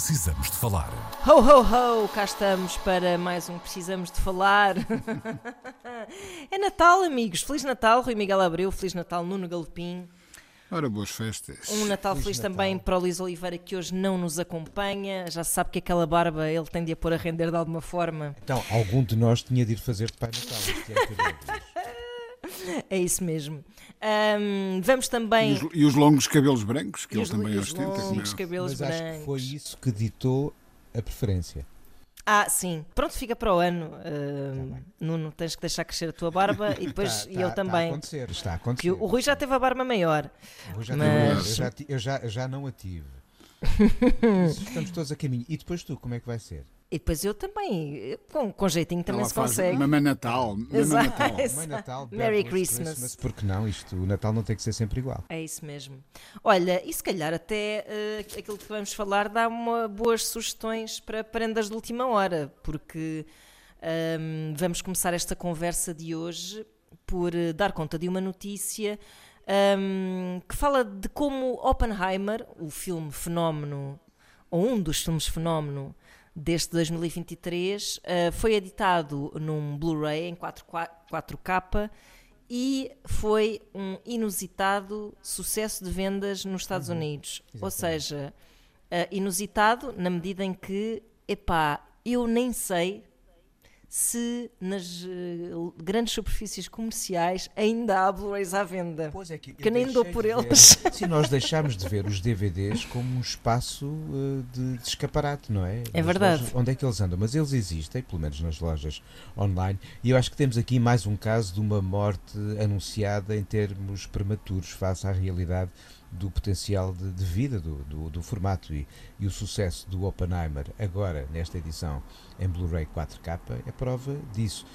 Precisamos de falar. Ho, ho, ho! Cá estamos para mais um Precisamos de Falar. é Natal, amigos. Feliz Natal, Rui Miguel Abreu. Feliz Natal, Nuno Galopim. Ora, boas festas. Um Natal feliz, também para o Luís Oliveira, que hoje não nos acompanha. Já se sabe que aquela barba ele tem de a pôr a render de alguma forma. Então, algum de nós tinha de ir fazer de Pai Natal. este ano, cada vez. É isso mesmo. Ahm, vamos E também. os, e os longos cabelos brancos, que E ele os- também e os ostenta. como é. longos cabelos Mas acho brancos. que foi isso que ditou a preferência. Ah, sim. Pronto, fica para o ano. Ahm, Nuno, tens que deixar crescer a tua barba e depois Tá- e tá- eu Está a também. acontecer, está a acontecer. Que o o Rui já teve a barba maior. O Rui já mas- teve- eu, já, eu já, eu já não a tive. Estamos todos a caminho. E depois tu, como é que vai ser? E depois eu também. Com, com jeitinho também Ela se faz consegue. Mamãe Natal. Mamãe. Natal. Natal, Merry Bad Christmas. Porque não? Isto, o Natal não tem que ser sempre igual. É isso mesmo. Olha, e se calhar até eh, aquilo que vamos falar dá uma, boas sugestões para prendas de última hora, porque ahm, vamos começar esta conversa de hoje por eh, dar conta de uma notícia ahm, que fala de como Oppenheimer, o filme fenómeno, ou um dos filmes fenómeno deste 2023, eh, foi editado num Blu-ray em 4, 4K e foi um inusitado sucesso de vendas nos Estados Unidos. Ou exatamente. seja, eh, inusitado na medida em que, epá, eu nem sei se nas eh, grandes superfícies comerciais ainda há Blu-rays à venda. Pois é que, Que nem dou por eles. Se nós deixarmos de ver os DVDs como um espaço uh, de, de escaparate, não é? É Nas verdade. lojas- onde é que eles andam? Mas eles existem, pelo menos nas lojas online. E eu acho que temos aqui mais um caso de uma morte anunciada em termos prematuros face à realidade do potencial de, de vida do, do, do formato e, e o sucesso do Oppenheimer agora nesta edição em Blu-ray 4K é prova disso.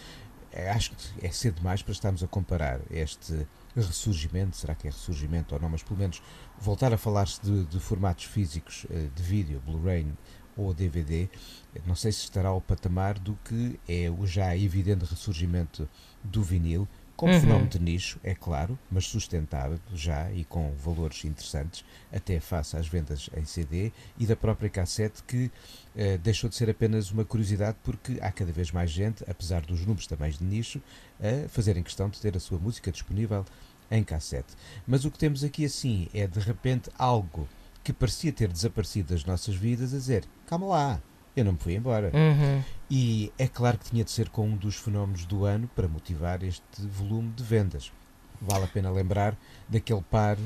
É, acho que é cedo demais para estarmos a comparar este ressurgimento, será que é ressurgimento ou não, mas pelo menos voltar a falar-se de, de formatos físicos eh, de vídeo, Blu-ray ou DVD, eh, não sei se estará ao patamar do que é o já evidente ressurgimento do vinil, como Uhum. fenómeno de nicho, é claro, mas sustentável já e com valores interessantes, até face às vendas em CD e da própria cassete que eh, deixou de ser apenas uma curiosidade porque há cada vez mais gente, apesar dos números também de nicho, a fazerem questão de ter a sua música disponível em cassete. Mas o que temos aqui assim é de repente algo que parecia ter desaparecido das nossas vidas a dizer, calma lá, eu não me fui embora. Uhum. E é claro que tinha de ser com um dos fenómenos do ano para motivar este volume de vendas. Vale a pena lembrar daquele par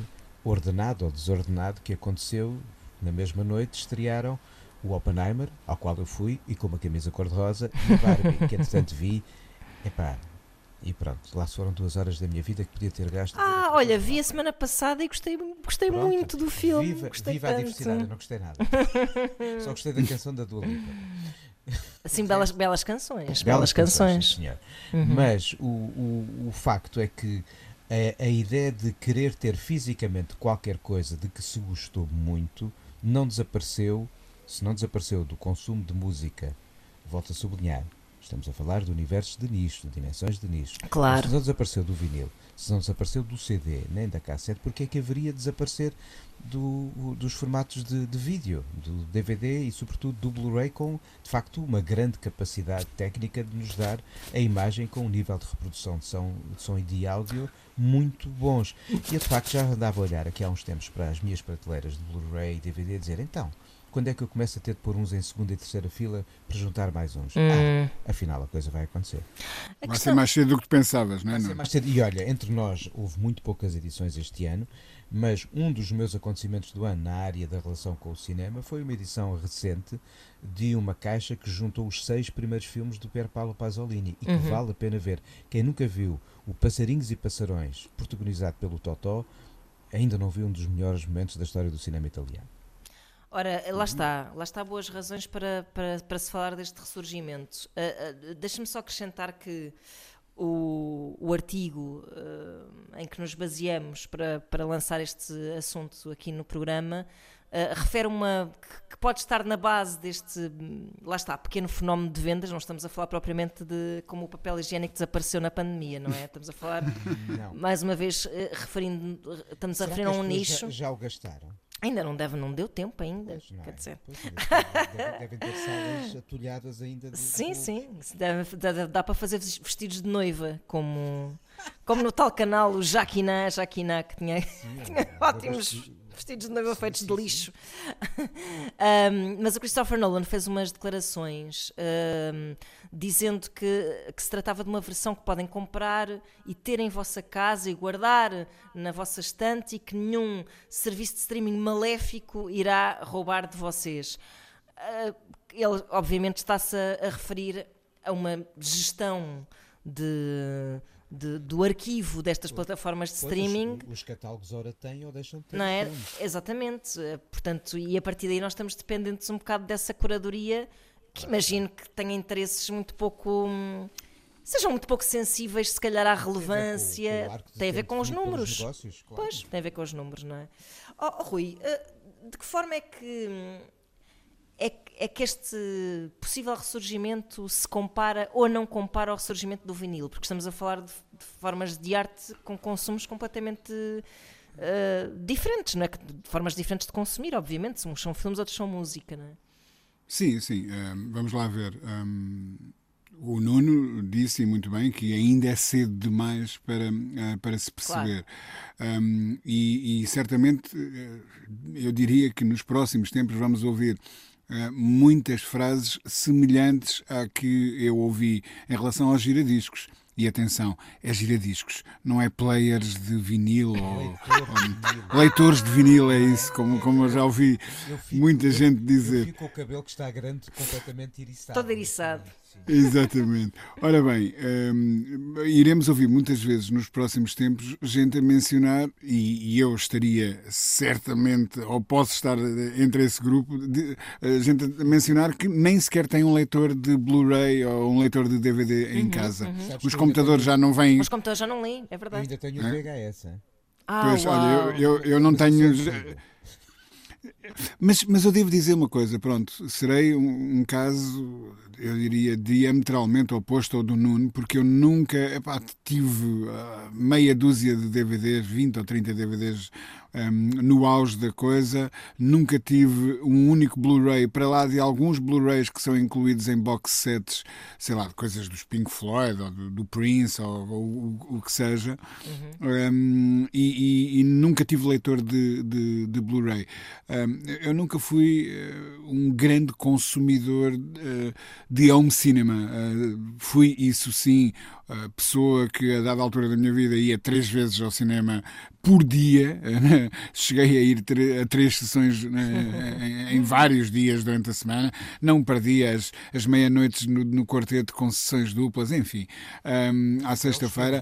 ordenado ou desordenado que aconteceu na mesma noite. Estrearam o Oppenheimer, ao qual eu fui, e com uma camisa cor-de-rosa, e o Barbie, que entretanto vi. Epá, e pronto, lá foram duas horas da minha vida que podia ter gasto. Ah, olha, vi a semana passada e gostei, gostei Pronto. muito do filme. Viva, gostei viva a diversidade, eu não gostei nada. Só gostei da canção da Dua Lipa. Assim, belas, belas canções. Belas, Belas canções. senhor. Uhum. Mas o, o, o facto é que a, a ideia de querer ter fisicamente qualquer coisa de que se gostou muito não desapareceu, se não desapareceu do consumo de música, volto a sublinhar, estamos a falar de universos de nicho, de dimensões de nicho. Claro. Se não desapareceu do vinil, se não desapareceu do CD, nem da cassete, porque é que haveria de desaparecer do- dos formatos de, de vídeo, do DVD e sobretudo do Blu-ray com, de facto, uma grande capacidade técnica de nos dar a imagem com um nível de reprodução de som, de som e de áudio muito bons. E eu, de facto, já andava a olhar aqui há uns tempos para as minhas prateleiras de Blu-ray e DVD e dizer, então, quando é que eu começo a ter de pôr uns em segunda e terceira fila para juntar mais uns? Ah, Hum. afinal, a coisa vai acontecer. A Vai ser questão- mais cedo do que tu pensavas, não é? Vai ser mais cedo. E olha, entre nós houve muito poucas edições este ano, mas um dos meus acontecimentos do ano na área da relação com o cinema foi uma edição recente de uma caixa que juntou os seis primeiros filmes do Pier Paolo Pasolini e que Uhum. vale a pena ver. Quem nunca viu o Passarinhos e Passarões, protagonizado pelo Totó, ainda não viu um dos melhores momentos da história do cinema italiano. Ora, lá está, lá está boas razões para, para, para se falar deste ressurgimento. Uh, uh, Deixa-me só acrescentar que o, o artigo uh, em que nos baseamos para, para lançar este assunto aqui no programa uh, refere uma que, que, pode estar na base deste, lá está, pequeno fenómeno de vendas. Não estamos a falar propriamente de como o papel higiênico desapareceu na pandemia, não é? Estamos a falar, mais uma vez, uh, referindo, estamos Será a referir a um já, nicho. Já o gastaram? Ainda não deve, não deu tempo ainda. Pois quer é. dizer. Devem, devem ter salas atulhadas ainda. De, Sim, de- sim. Isso Deve, dá, dá para fazer vestidos de noiva, como, como no tal canal o Jaquiná, Jaquiná, que tinha, tinha é, ótimos gosto de- vestidos de noiva feitos de lixo. Um, mas o Christopher Nolan fez umas declarações um, dizendo que, que se tratava de uma versão que podem comprar e ter em vossa casa e guardar na vossa estante e que nenhum serviço de streaming maléfico irá roubar de vocês. Uh, ele, obviamente, está-se a, a referir a uma gestão de, de- do arquivo destas plataformas de streaming. Os, os catálogos ora têm ou deixam de ter. Não é? Exatamente. Eh, Portanto, e a partir daí nós estamos dependentes um bocado dessa curadoria que imagino que tenha interesses muito pouco. hum, sejam muito pouco sensíveis, se calhar, à Tem a ver com- relevância. com a ver tempo com os números. negócios, claro. Pois, tem a ver com os números, não é? Oh, oh, Rui, eh, de que forma é que hum, é, que- é que este possível ressurgimento se compara ou não compara ao ressurgimento do vinil? Porque estamos a falar de, de formas de arte com consumos completamente eh, diferentes, não é? De formas diferentes de consumir, obviamente. Uns são filmes, outros são música, não é? Sim, sim. hum, vamos lá ver. Hum, o Nuno disse muito bem que ainda é cedo demais para, para se perceber. Hum, e, e certamente eh, eu diria que nos próximos tempos vamos ouvir eh, muitas frases semelhantes à que eu ouvi em relação aos giradiscos. E atenção, é giradiscos, não é players de vinil ou, Leitor de vinil. leitores de vinil, é isso, como, como eu já ouvi Eu fico- muita eu- gente Eu dizer. fico com o cabelo que está grande, completamente eriçado. Todo eriçado. Exatamente. Ora bem, hum, iremos ouvir muitas vezes nos próximos tempos gente a mencionar, e, e eu estaria certamente, ou posso estar entre esse grupo, de, eh, gente a mencionar que nem sequer tem um leitor de Blu-ray ou um leitor de DVD em casa. Sabes que Os eu computadores já não vêm. Os computadores já não leem, é Eu verdade. ainda tenho o? VHS. Ah, Pois, uau. olha, eu, eu, eu não eu tenho. antigo. Mas, mas eu devo dizer uma coisa, pronto, serei um, um caso, eu diria, diametralmente oposto ao do Nuno, porque eu nunca epá, tive ah, meia dúzia de DVDs, 20 ou 30 DVDs hum, no auge da coisa, nunca tive um único Blu-ray, para lá de alguns Blu-rays que são incluídos em box sets, sei lá, de coisas dos Pink Floyd ou do, do Prince ou, ou o, que seja, Hum, e, e- e nunca tive leitor de, de, de Blu-ray. Hum, eu nunca fui eh, um grande consumidor eh, de home cinema. Eh, fui, isso sim, a pessoa que a dada altura da minha vida ia três vezes ao cinema por dia. Cheguei a ir a três sessões eh, em, vários dias durante a semana. Não perdia as, as meia-noites no, no quarteto com sessões duplas, enfim. Hum, à sexta-feira.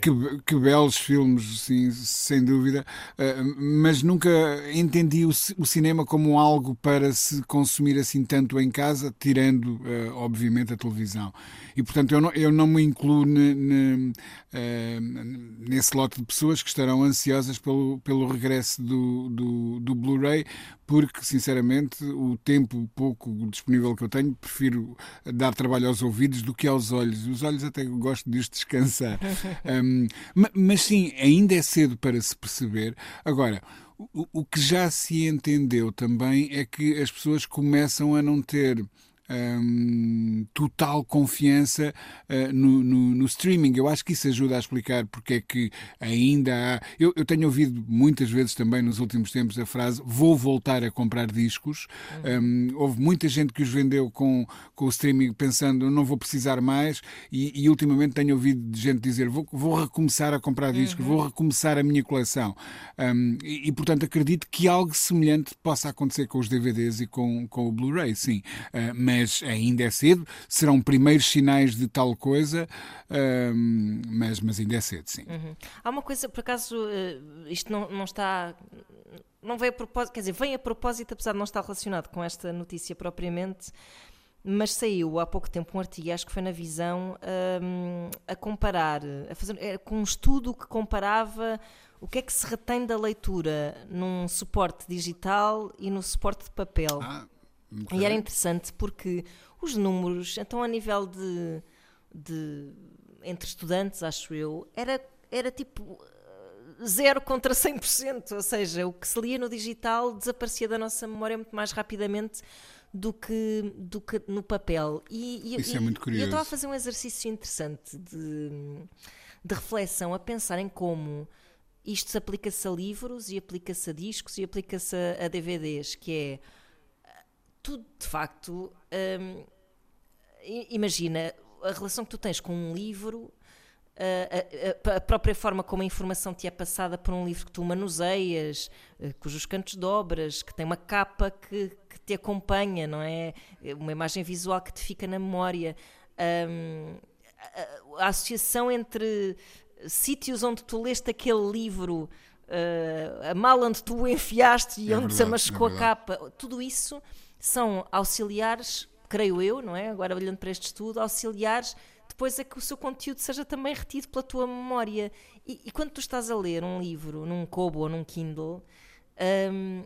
Que, que belos filmes, sim, sem dúvida, eh, mas nunca entendi o, o cinema como algo para se consumir assim tanto em casa, tirando, eh, obviamente, a televisão. E, portanto, eu não, eu não me incluo ne- ne- eh, nesse lote de pessoas que estarão ansiosas pelo, pelo regresso do, do, do Blu-ray, porque, sinceramente, o tempo pouco disponível que eu tenho, prefiro dar trabalho aos ouvidos do que aos olhos. Os olhos até gosto de os descansar. Um, ma- mas sim, ainda é cedo para se perceber. Agora, o, o que já se entendeu também é que as pessoas começam a não ter. Hum, total confiança uh, no, no- no streaming. Eu acho que isso ajuda a explicar porque é que ainda há. Eu, eu tenho ouvido muitas vezes também nos últimos tempos a frase vou voltar a comprar discos. Um, houve muita gente que os vendeu com, com o streaming pensando não vou precisar mais e, e ultimamente tenho ouvido gente dizer vou, vou recomeçar a comprar discos, vou recomeçar a minha coleção. E, e, portanto acredito que algo semelhante possa acontecer com os DVDs e com, com o Blu-ray, sim. Uh, mas ainda é cedo, serão primeiros sinais de tal coisa, mas, mas ainda é cedo, sim. Uhum. Há uma coisa, por acaso, eh, isto não, não está. não veio a propósito, quer dizer, vem a propósito, apesar de não estar relacionado com esta notícia propriamente, mas saiu há pouco tempo um artigo, acho que foi na Visão, um, a comparar, a fazer, é, com um estudo que comparava o que é que se retém da leitura num suporte digital e no suporte de papel. Ah, E era interessante porque os números, então a nível de, de entre estudantes, acho eu, era, era tipo 0 contra 100%, ou seja, o que se lia no digital desaparecia da nossa memória muito mais rapidamente do que, do que no papel. E, e, Isso e, é muito e eu curioso. estava a fazer um exercício interessante de, de reflexão, a pensar em como isto se aplica-se a livros e aplica-se a discos e aplica-se a DVDs, que é tudo de facto. hum, imagina a relação que tu tens com um livro, a, a- a própria forma como a informação te é passada por um livro que tu manuseias, eh, cujos cantos dobras, que tem uma capa que, que te acompanha, não é? Uma imagem visual que te fica na memória. Hum, a, a associação entre sítios onde tu leste aquele livro. eh, a mala onde tu o enfiaste e É onde se verdade, amascou é a capa, tudo isso são auxiliares, creio eu, não é? Agora olhando para este estudo, auxiliares depois a que o seu conteúdo seja também retido pela tua memória. E, e quando tu estás a ler um livro num Kobo ou num Kindle, hum,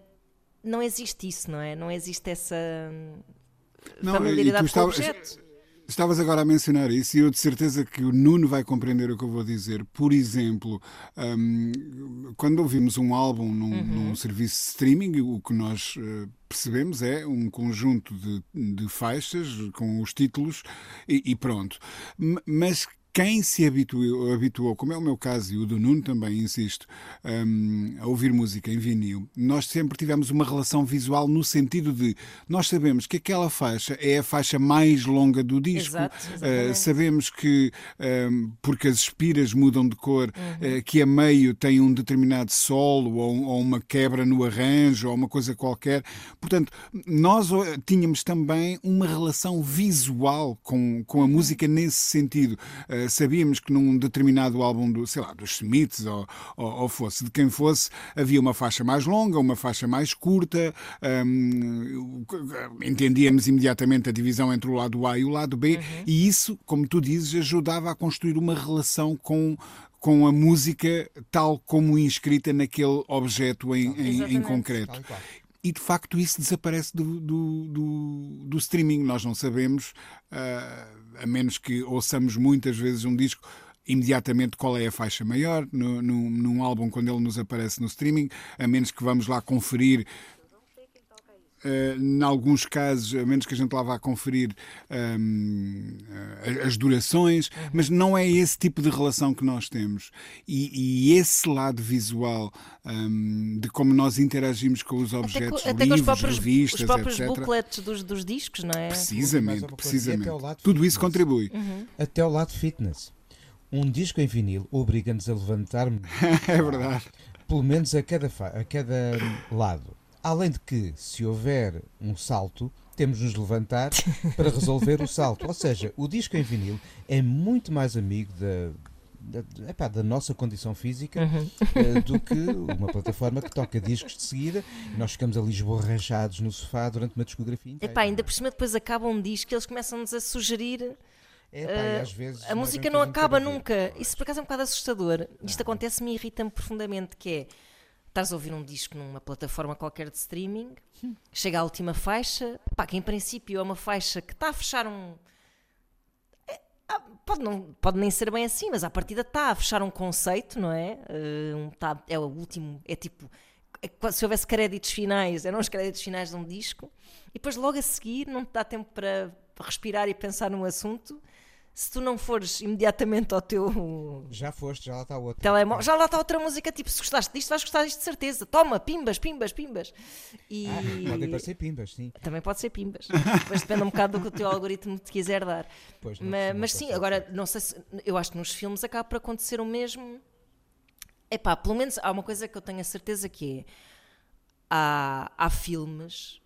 não existe isso, não é? Não existe essa hum, Não, familiaridade com o objeto. Estavas agora a mencionar isso e eu de certeza que o Nuno vai compreender o que eu vou dizer. Por exemplo, hum, quando ouvimos um álbum num, Uhum. num serviço de streaming, o que nós eh, percebemos é um conjunto de, de faixas com os títulos e, e pronto. M- Mas quem se habituou, habituou, como é o meu caso e o do Nuno também, insisto, hum, a ouvir música em vinil, nós sempre tivemos uma relação visual no sentido de nós sabemos que aquela faixa é a faixa mais longa do disco, Exato, Uh, sabemos que, um, porque as espiras mudam de cor, uh, que a meio tem um determinado solo ou, ou uma quebra no arranjo ou uma coisa qualquer. Portanto, nós uh, tínhamos também uma relação visual com, com a música nesse sentido. Uh, sabíamos que num determinado álbum, do, sei lá, dos Smiths ou, ou, ou fosse de quem fosse, havia uma faixa mais longa, uma faixa mais curta, um, entendíamos imediatamente a divisão entre o lado A e o lado B, e isso, como tu dizes, ajudava a construir uma relação com com a música tal como inscrita naquele objeto em, em- em concreto. E de facto isso desaparece do, do, do, do streaming. Nós não sabemos, ah, a menos que ouçamos muitas vezes um disco, imediatamente qual é a faixa maior no, no, num álbum quando ele nos aparece no streaming, a menos que vamos lá conferir. Uh, em alguns casos, a menos que a gente lá vá conferir hum, uh, as durações, mas não é esse tipo de relação que nós temos. E, e esse lado visual hum, de como nós interagimos com os Até, objetos, até com os livros, próprios, revistas, os próprios etc. booklets dos, dos discos, não é? Precisamente, é precisamente. até ao lado Tudo isso fitness. contribui. Até ao lado fitness. Um disco em vinil obriga-nos a levantar-nos é verdade. pelo menos a cada, a cada lado. Além de que, se houver um salto, temos de nos levantar para resolver o salto. Ou seja, o disco em vinil é muito mais amigo da, da, epá, da nossa condição física eh, do que uma plataforma que toca discos de seguida e nós ficamos ali esborrachados no sofá durante uma discografia inteira. Epá, ainda por cima depois acaba um disco e eles começam-nos a sugerir Epá, e eh, às vezes a música não acaba nunca. Isso por acaso é um bocado assustador. Isto acontece-me e irrita-me profundamente, que é estás a ouvir um disco numa plataforma qualquer de streaming, chega à última faixa, pá, que em princípio é uma faixa que está a fechar um. é, ah, Pode, não, pode nem ser bem assim, mas à partida está a fechar um conceito, não é? Um, tá- é o último, é tipo. é se houvesse créditos finais, eram os créditos finais de um disco, e depois logo a seguir não te dá tempo para, respirar e pensar num assunto. Se tu não fores imediatamente ao teu Já foste, já lá está outro. telemóvel, já lá está outra música, tipo, se gostaste disto, vais gostar disto de certeza. Toma, pimbas, pimbas, pimbas. E Ah, podem parecer pimbas, sim. também pode ser pimbas. Depois depende um bocado do que o teu algoritmo te quiser dar. Pois, não mas, mas sim, agora não sei se. Eu acho que nos filmes acaba por acontecer o mesmo. Epá, pelo menos há uma coisa que eu tenho a certeza que é. Há, há filmes.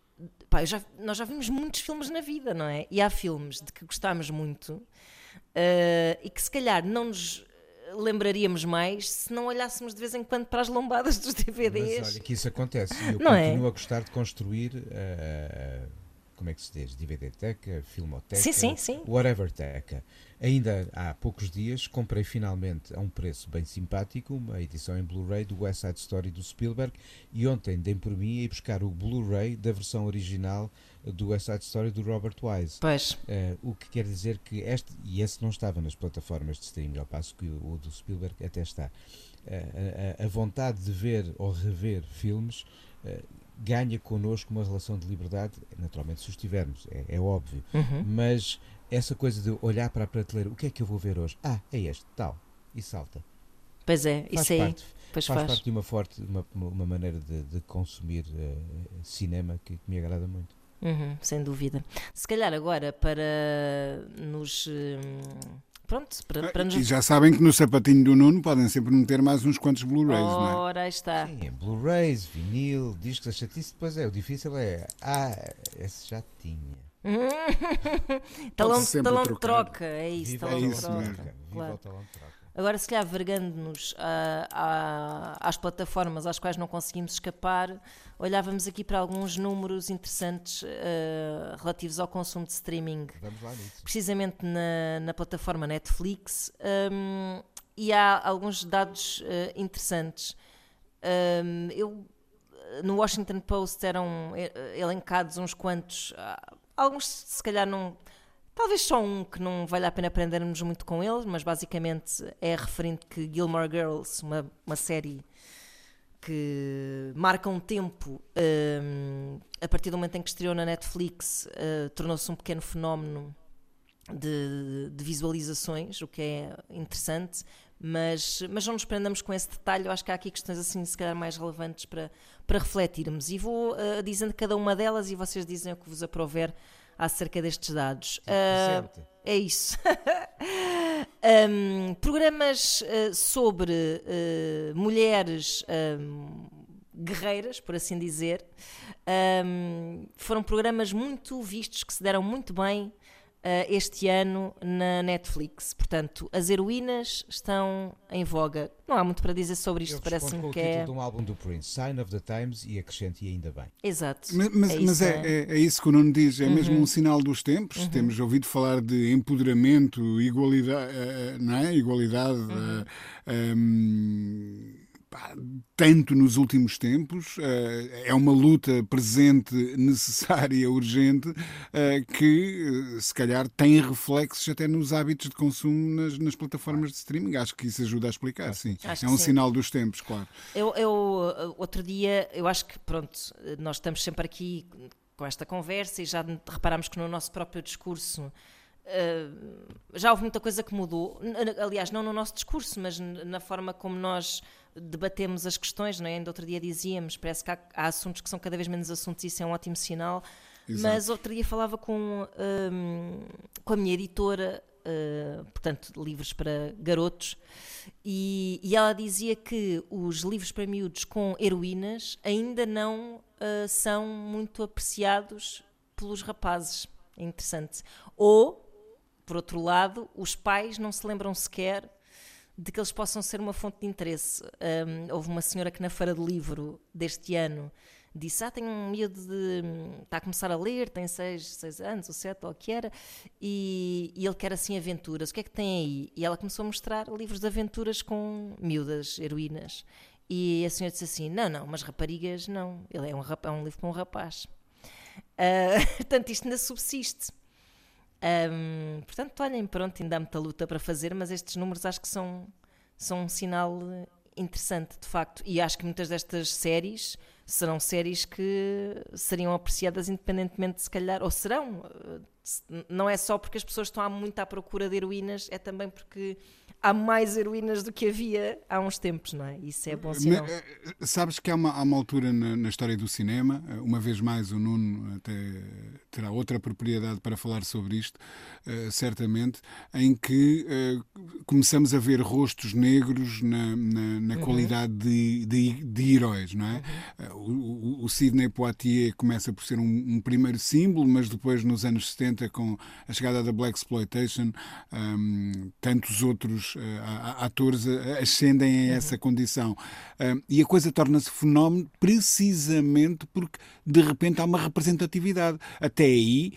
Pá, já- nós já vimos muitos filmes na vida, não é? E há filmes de que gostámos muito eh, e que se calhar não nos lembraríamos mais se não olhássemos de vez em quando para as lombadas dos DVDs. Mas olha que isso acontece. Eu Não é? continuo a gostar de construir. eh, como é que se diz? DVD-teca, filmoteca, Sim, sim, sim. whatever teca. Ainda há poucos dias comprei finalmente a um preço bem simpático uma edição em Blu-ray do West Side Story do Spielberg e ontem dei por mim a ir buscar o Blu-ray da versão original do West Side Story do Robert Wise. Pois, Eh, o que quer dizer que este, e esse não estava nas plataformas de streaming, ao passo que o, o do Spielberg até está. Eh, a, a- vontade de ver ou rever filmes eh, ganha connosco uma relação de liberdade, naturalmente se os tivermos, é, é óbvio, Uhum. mas essa coisa de olhar para a prateleira, o que é que eu vou ver hoje? Ah, é este, tal, e salta. pois é, Faz isso aí. parte, Pois faz, faz. parte de uma forte, uma, uma maneira de, de consumir eh, cinema que, que me agrada muito. Uhum, sem dúvida. Se calhar agora para nos. hum, Pronto, para, para nos. E já sabem que no sapatinho do Nuno podem sempre meter mais uns quantos Blu-rays, não é? Ora, aí está. Sim, Blu-rays, vinil, discos, a chatice depois é. O difícil é. Ah, esse já tinha. talão Pode-se sempre talão de troca, é isso, Viva talão é de troca. mesmo. Claro. talão de troca. Agora, se calhar, vergando-nos a- a- às plataformas às quais não conseguimos escapar, olhávamos aqui para alguns números interessantes eh, relativos ao consumo de streaming, Vamos lá nisso. precisamente na, na plataforma Netflix, hum, e há alguns dados eh, interessantes. Hum, eu, no Washington Post eram eh, elencados uns quantos, ah, alguns se calhar não. Talvez só um que não vale a pena aprendermos muito com eles, mas basicamente é referente que Gilmore Girls, uma, uma série que marca um tempo hum, a partir do momento em que estreou na Netflix, eh, tornou-se um pequeno fenómeno de, de visualizações, o que é interessante, mas, mas não nos prendamos com esse detalhe. Eu acho que há aqui questões assim, se calhar, mais relevantes para, para refletirmos. E vou eh, dizendo cada uma delas e vocês dizem o que vos aprover acerca destes dados. Presente. é isso. Um, programas uh, sobre uh, mulheres um, guerreiras, por assim dizer, um, foram programas muito vistos que se deram muito bem uh, este ano na Netflix. Portanto, as heroínas estão em voga. Não há muito para dizer sobre isto, parece-me o que título é. de um álbum do Prince, Sign of the Times, e acrescente e ainda bem. Exato. Mas, mas- É mas isso, é, é? é- é isso que o Nuno diz, é mesmo Uhum. um sinal dos tempos. Temos ouvido falar de empoderamento, igualdade, eh, não é? Igualdade. Uhum. eh, ehm, pá, tanto nos últimos tempos, eh, é uma luta presente, necessária, urgente, eh, que eh, se calhar tem reflexos até nos hábitos de consumo nas, nas plataformas de streaming. Acho que isso ajuda a explicar, sim. Acho É um sim. sinal dos tempos, claro. Eu, eu, outro dia, eu acho que pronto, nós estamos sempre aqui com esta conversa e já reparámos que no nosso próprio discurso uh, já houve muita coisa que mudou. Aliás, não no nosso discurso, mas na forma como nós debatemos as questões, não é? Ainda outro dia dizíamos, parece que há, há assuntos que são cada vez menos assuntos isso é um ótimo sinal. Exato. Mas outro dia falava com, um, com a minha editora, uh, portanto, livros para garotos, e, e ela dizia que os livros para miúdos com heroínas ainda não uh, são muito apreciados pelos rapazes. É interessante. Ou, por outro lado, os pais não se lembram sequer de que eles possam ser uma fonte de interesse. Um, houve uma senhora que na Feira do Livro deste ano disse: Ah, tenho um miúdo de. está a começar a ler, tem seis, anos ou sete, ou o que era, e, e ele quer assim aventuras. O que é que tem aí? E ela começou a mostrar livros de aventuras com miúdas, heroínas. E a senhora disse assim: Não, não, mas raparigas não. Ele é um, é um livro para um rapaz. Ah, portanto, isto ainda subsiste. Ahm, portanto, olhem, pronto, ainda há muita luta para fazer, mas estes números acho que são, são um sinal eh, interessante, de facto. E acho que muitas destas séries serão séries que seriam apreciadas independentemente, se calhar, ou serão. Eh, Não é só porque as pessoas estão há muito à procura de heroínas, é também porque há mais heroínas do que havia há uns tempos, não é? Isso é bom sinal. Me- eh, Sabes que há uma, há uma altura na, na história do cinema, eh, uma vez mais o Nuno até terá outra propriedade para falar sobre isto, uh, certamente, em que uh, começamos a ver rostos negros na, na, na uhum. qualidade de, de, de, heróis, não é? Uhum. o, o, Sidney Poitier começa por ser um, um, primeiro símbolo, mas depois, nos anos 70, com a chegada da Black Exploitation, um, tantos outros atores ascendem a uhum. essa condição. e a coisa torna-se fenómeno precisamente porque, de repente, há uma representatividade. Até aí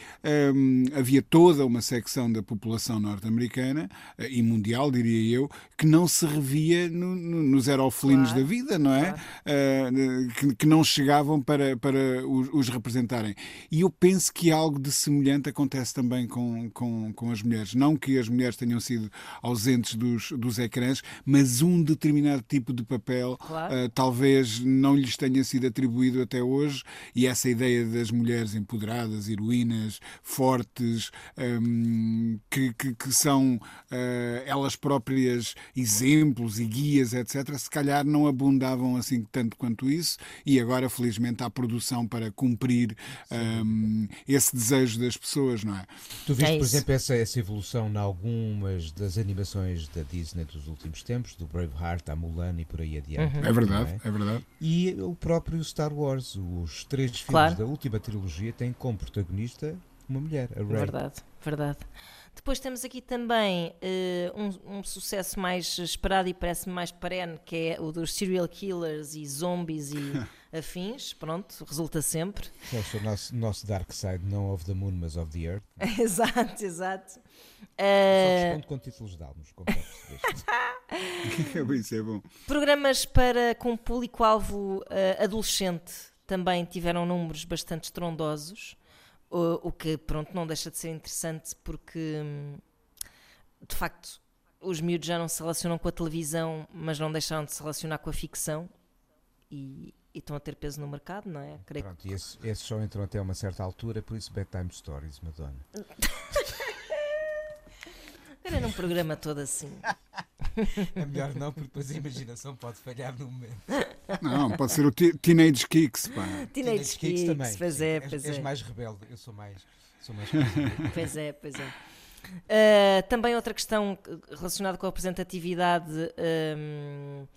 um, havia toda uma secção da população norte-americana uh, e mundial, diria eu, que não se revia no, no, nos aerofelinos claro. da vida, não é? Claro. Uh, que, que, não chegavam para, para os, os, representarem. E eu penso que algo de semelhante acontece também com, com, com as mulheres. Não que as mulheres tenham sido ausentes dos, dos ecrãs, mas um determinado tipo de papel claro. uh, talvez não lhes tenha sido atribuído até hoje, e essa ideia das mulheres empoderadas, heroínas, fortes, um, que, que, que, são uh, elas próprias exemplos e guias, etc., se calhar não abundavam assim tanto quanto isso, e agora, felizmente, há produção para cumprir um, esse desejo das pessoas, não é? Tu viste, é por exemplo, essa, essa evolução em algumas das animações da Disney dos últimos tempos, do Braveheart à Mulan e por aí adiante. Uhum. É verdade, é? é? verdade. E o próprio Star Wars, os três filmes claro. da última trilogia têm como protagonista uma mulher, a Rey. Verdade, verdade. Depois temos aqui também uh, um, um, sucesso mais esperado e parece-me mais perene, que é o dos serial killers e zombies e afins. Pronto, resulta sempre. É o nosso, nosso Dark Side, não of the Moon, mas of the Earth. exato, exato. Uh... Só respondo com títulos de álbuns, como Isso é bom. Programas para com público-alvo uh, adolescente também tiveram números bastante estrondosos. O, o que, pronto, não deixa de ser interessante porque, de facto, os miúdos já não se relacionam com a televisão, mas não deixaram de se relacionar com a ficção e, e estão a ter peso no mercado, não é? Creio Pronto, que... e esses, esses só entram até uma certa altura, por isso Bedtime Stories, Madonna. Era num programa todo assim. É melhor não, porque depois a imaginação pode falhar no momento. Não, pode ser o Teenage Kicks, pá. Teenage, Teenage Kicks, também. Pois é, pois és, é. És mais rebelde, eu sou mais. Sou mais pois é, pois é. Uh, também outra questão relacionada com a representatividade. Um,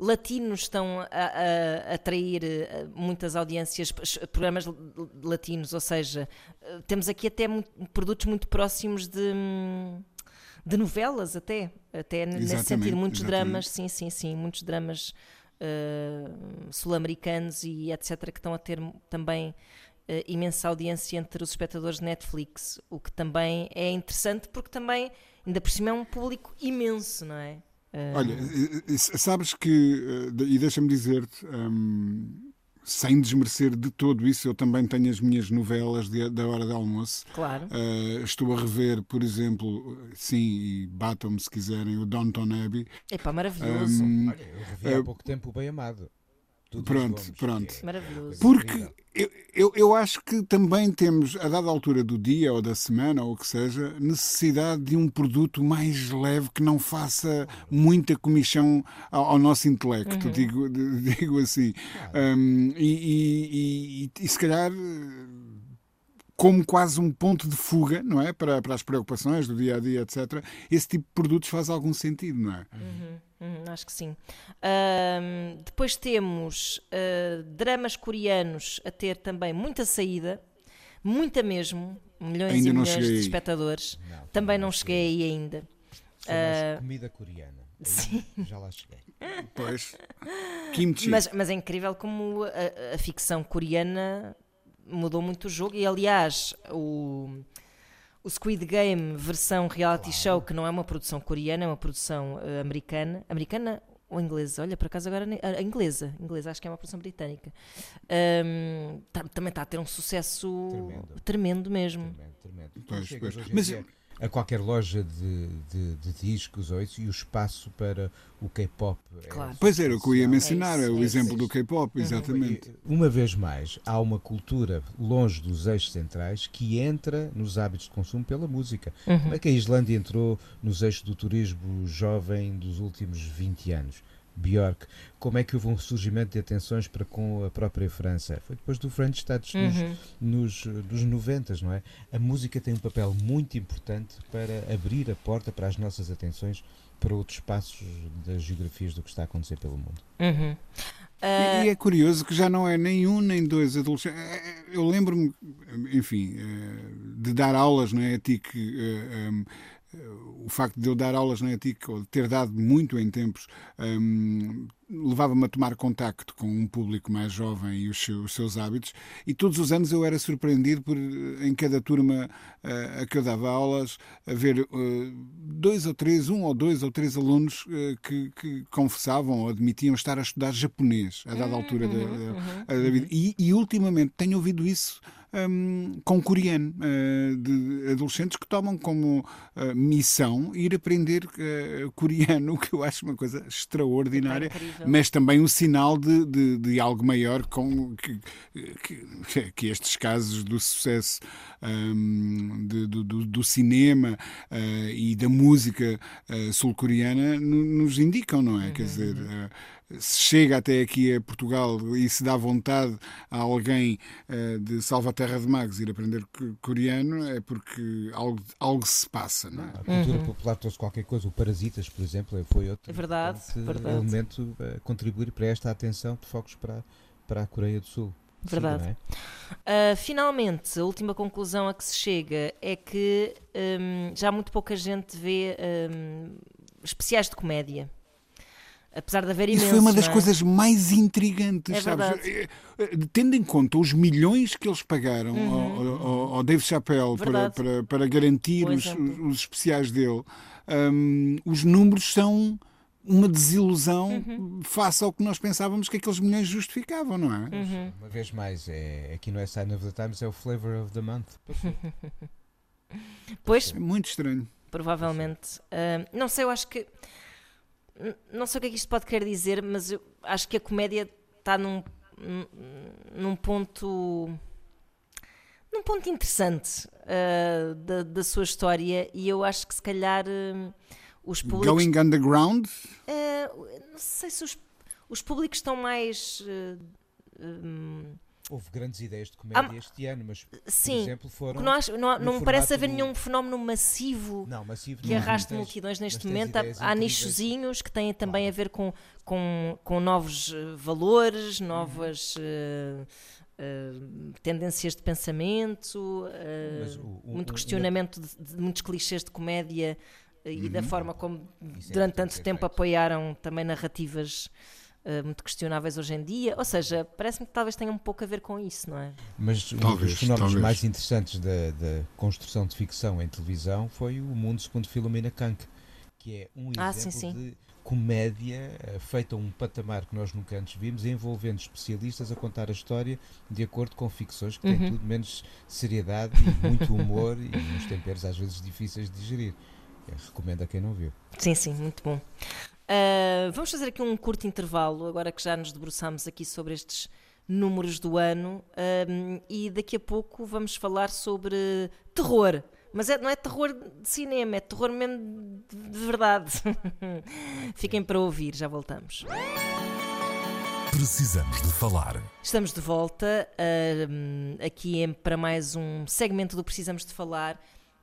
latinos estão a, a, a atrair eh, muitas audiências, programas latinos, ou seja, eh, temos aqui até muito, produtos muito próximos de de novelas até, até nesse sentido, muitos exatamente. dramas, sim, sim, sim, muitos dramas uh, sul-americanos e etc. que estão a ter também uh, imensa audiência entre os espectadores de Netflix, o que também é interessante porque também, ainda por cima, é um público imenso, não é? Uh... Olha, sabes que, e deixa-me dizer-te, um, sem desmerecer de todo isso, eu também tenho as minhas novelas de, da hora de almoço. Claro. Uh, estou a rever, por exemplo, sim, e batam-me se quiserem, o Downton Abbey. Epá, maravilhoso. Um, Olha, eu revi há uh, pouco tempo o Bem Amado. Tudo pronto, pronto. É Maravilhoso. Porque eu, eu, eu, acho que também temos, a dada altura do dia ou da semana ou o que seja, necessidade de um produto mais leve que não faça muita comichão ao, ao nosso intelecto, uhum. digo, digo assim. Um, e, e, e, e se calhar como quase um ponto de fuga, não é? Para, para as preocupações do dia a dia, etc. Esse tipo de produtos faz algum sentido, não é? Uhum, uhum, acho que sim. Uh, depois temos uh, dramas coreanos a ter também muita saída, muita mesmo, milhões ainda e milhões de espectadores. Não, também não cheguei aí ainda. Uh, comida coreana. Sim. Já lá cheguei. Pois. Kimchi. Mas, mas é incrível como a, a ficção coreana mudou muito o jogo e aliás o, o Squid Game versão reality claro. show que não é uma produção coreana é uma produção uh, americana americana ou inglesa olha por acaso agora a inglesa inglesa acho que é uma produção britânica um, tá, também está a ter um sucesso tremendo, tremendo mesmo tremendo, tremendo. Pois, pois. mas a qualquer loja de, de, de discos ou isso, e o espaço para o K-pop. É claro. É pois era o que eu ia mencionar, é, isso, é o exemplo do K-pop, uhum. exatamente. Uma vez mais, há uma cultura longe dos eixos centrais que entra nos hábitos de consumo pela música. Uhum. Como é que a Islândia entrou nos eixos do turismo jovem dos últimos 20 anos? Björk. Como é que houve um surgimento de atenções para com a própria França? Foi depois do French Touch Uhum. nos, nos, nos 90, não é? A música tem um papel muito importante para abrir a porta para as nossas atenções para outros espaços das geografias do que está a acontecer pelo mundo. Uhum. E, Ah, e é curioso que já não é nem um nem dois adolescentes. Eh, Eu lembro-me, enfim, eh, de dar aulas na ETIC. eh, em, eh, O facto de eu dar aulas na ETIC, ou de ter dado muito em tempos, em, levava-me a tomar contacto com um público mais jovem e os seus, os seus hábitos, e todos os anos eu era surpreendido por, em cada turma eh, a que eu dava aulas, haver eh, dois ou três, um ou dois ou três alunos eh, que, que confessavam ou admitiam estar a estudar japonês a dada altura da, da- da vida. E, e ultimamente tenho ouvido isso hum, com coreano, eh, de adolescentes que tomam como eh, missão ir aprender eh, coreano, o que eu acho uma coisa extraordinária, incrível. mas também um sinal de, de, de algo maior com, que, que, que estes casos do sucesso hum, de- do, do, do cinema eh, e da música eh, sul-coreana no- nos indicam, não é? Quer dizer, eh, se chega até aqui a Portugal e se dá vontade a alguém eh, de Salvaterra de Magos ir aprender co- coreano, é porque algo, algo se passa, não é? A cultura popular trouxe qualquer coisa. O Parasitas, por exemplo, foi outro É verdade, importante verdade. elemento a contribuir para esta atenção de focos para, para a Coreia do Sul. Verdade. Não é? Uh, finalmente, a última conclusão a que se chega é que hum, já muito pouca gente vê hum, especiais de comédia. Apesar de haver Isso imensos. foi uma das é? coisas mais intrigantes, É sabes? Eh, eh, Tendo em conta os milhões que eles pagaram ao, ao- ao Dave Chappelle para, Uhum. Para, para garantir os, os especiais dele, hum, os números são uma desilusão Uhum. face ao que nós pensávamos que aqueles milhões justificavam, não é? Uhum. Uma vez mais, é, aqui não é Sign of the Times, é o Flavor of the Month. Pois, É muito estranho. provavelmente. Uh, não sei, eu acho que. Não sei o que é que isto pode querer dizer, mas eu acho que a comédia está num, num- num ponto. num ponto interessante uh, da, da sua história e eu acho que se calhar uh, os públicos. Going underground, Eh, não sei se os, os públicos estão mais. eh, hum, Houve grandes ideias de comédia Ah, este ano, mas, por sim, exemplo, foram. que não, acho- não, no não me parece haver do- nenhum fenómeno massivo Não, massivo que arraste multidões neste momento. Há, há nichozinhos que têm também a ver com, com, com novos eh, valores, novas eh, eh, tendências de pensamento, eh, Mas o- o- muito o- questionamento de, de muitos clichês de comédia e da forma como Isso é durante importante tanto tempo apoiaram também narrativas eh, muito questionáveis hoje em dia. Ou seja, parece-me que talvez tenha um pouco a ver com isso, não é? Mas um Talvez, dos fenómenos talvez. mais interessantes da, da construção de ficção em televisão foi o Mundo segundo Filomena Kank, que é um Ah, exemplo sim, sim. de comédia eh, feita a um patamar que nós nunca antes vimos, envolvendo especialistas a contar a história de acordo com ficções que têm Uhum. tudo menos seriedade e muito humor e uns temperos às vezes difíceis de digerir. Eu recomendo a quem não viu. Sim, sim, muito bom. Ah, vamos fazer aqui um curto intervalo, agora que já nos debruçamos aqui sobre estes números do ano, ahm, e daqui a pouco vamos falar sobre terror. Mas é- não é terror de cinema, é terror mesmo de, de verdade. Fiquem para ouvir, já voltamos. Precisamos de falar. Estamos de volta ahm, aqui para mais um segmento do Precisamos de Falar.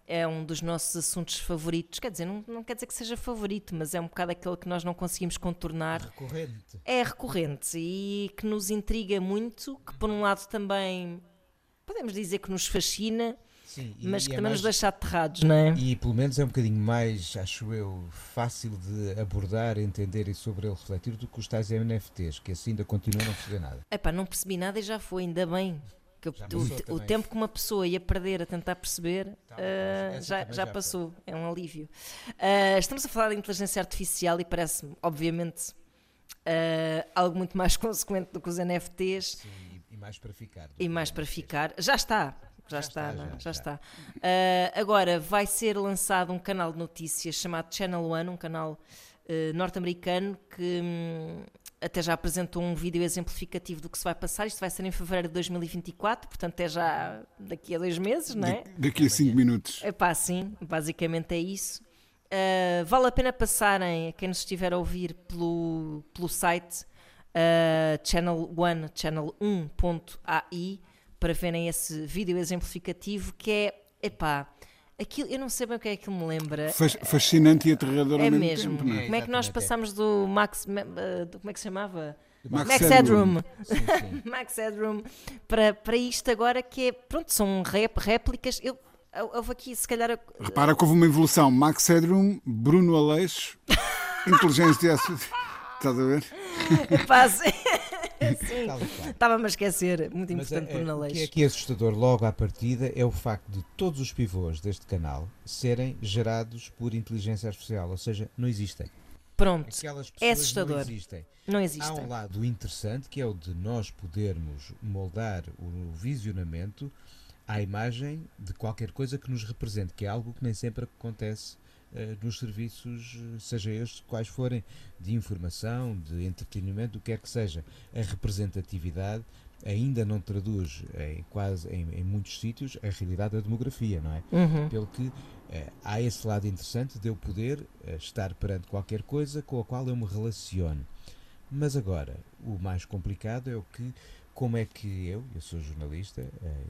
É um dos nossos assuntos favoritos. Quer dizer, não, não quer dizer que seja favorito, mas é um bocado aquele que nós não conseguimos contornar. Recorrente. É recorrente e que nos intriga muito, que por um lado também podemos dizer que nos fascina, Sim, e- mas e que é também mais- nos deixa aterrados, não é? E pelo menos é um bocadinho mais, acho eu, fácil de abordar, entender e sobre ele refletir do que os tais NFTs, que assim ainda continuam a não fazer nada. Epá, não percebi nada e já foi, ainda bem. Que eu- Já o, o tempo que uma pessoa ia perder a tentar perceber Tá, essa já, já já passou, é um alívio. Ah, estamos a falar de inteligência artificial e parece-me, obviamente, ah, algo muito mais consequente do que os NFTs Sim, e, mais para ficar. e mais para ficar. Já está. Já, Já está, está, é? já, já, está. Ah, agora vai ser lançado um canal de notícias chamado Channel One, um canal eh, norte-americano que hum, até já apresentou um vídeo exemplificativo do que se vai passar. Isto vai ser em fevereiro de 2024, portanto é já daqui a dois meses, não é? da- daqui a cinco minutos. É pá, sim, basicamente é isso. Uh, vale a pena passarem, quem nos estiver a ouvir, pelo, pelo site uh, Channel 1, channel1.ai, para verem esse vídeo exemplificativo que é, epá, aquilo, eu não sei bem o que é que me lembra. Fascinante e aterrador é ao mesmo, mesmo. tempo. não Como é que nós passamos do Max, uh, como é que se chamava? Max Max Headroom. Headroom. Max Headroom para, para isto agora que é, pronto, são rep, réplicas. Eu, houve aqui, se calhar. Repara que houve uma evolução. Max Headroom, Bruno Aleixo, inteligência. Estás a ver? Epá, sim. Qual. Estava-me a esquecer. Muito Mas importante é, por é, o que é Aleixo. aqui assustador logo à partida é o facto de todos os pivôs deste canal serem gerados por inteligência artificial, ou seja, não existem. Pronto, Aquelas é assustador. não existem. não Há existe. um lado interessante que é o de nós podermos moldar o visionamento à imagem de qualquer coisa que nos represente, que é algo que nem sempre acontece eh, nos serviços, eh, seja estes quais forem, de informação, de entretenimento, o que quer que seja. A representatividade ainda não traduz em quase em, em muitos sítios a realidade da demografia, não é? Uhum. Pelo que eh, há esse lado interessante de eu poder eh, estar perante qualquer coisa com a qual eu me relaciono. Mas agora, o mais complicado é o que, como é que eu, eu sou jornalista, eh,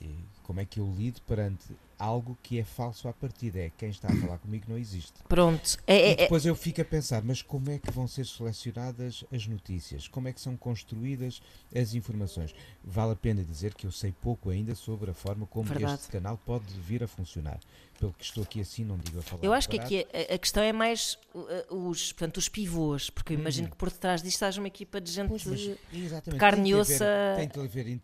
e, e como é que eu lido perante algo que é falso à partida? É quem está a falar comigo não existe. Pronto. É, E é- é- depois eu fico a pensar, mas como é que vão ser selecionadas as notícias? Como é que são construídas as informações? Vale a pena dizer que eu sei pouco ainda sobre a forma como Verdade. este canal pode vir a funcionar. Pelo que estou aqui assim, não digo a falar. eu acho que aqui a, a questão é mais uh, os, portanto, os pivôs, porque eu imagino Uhum. que por detrás disto haja uma equipa de gente Pois, mas, exatamente, carne e osso